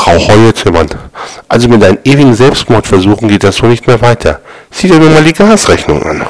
Frau Heuezimmern. Also mit deinen ewigen Selbstmordversuchen geht das so nicht mehr weiter. Sieh dir nur mal die Gasrechnung an.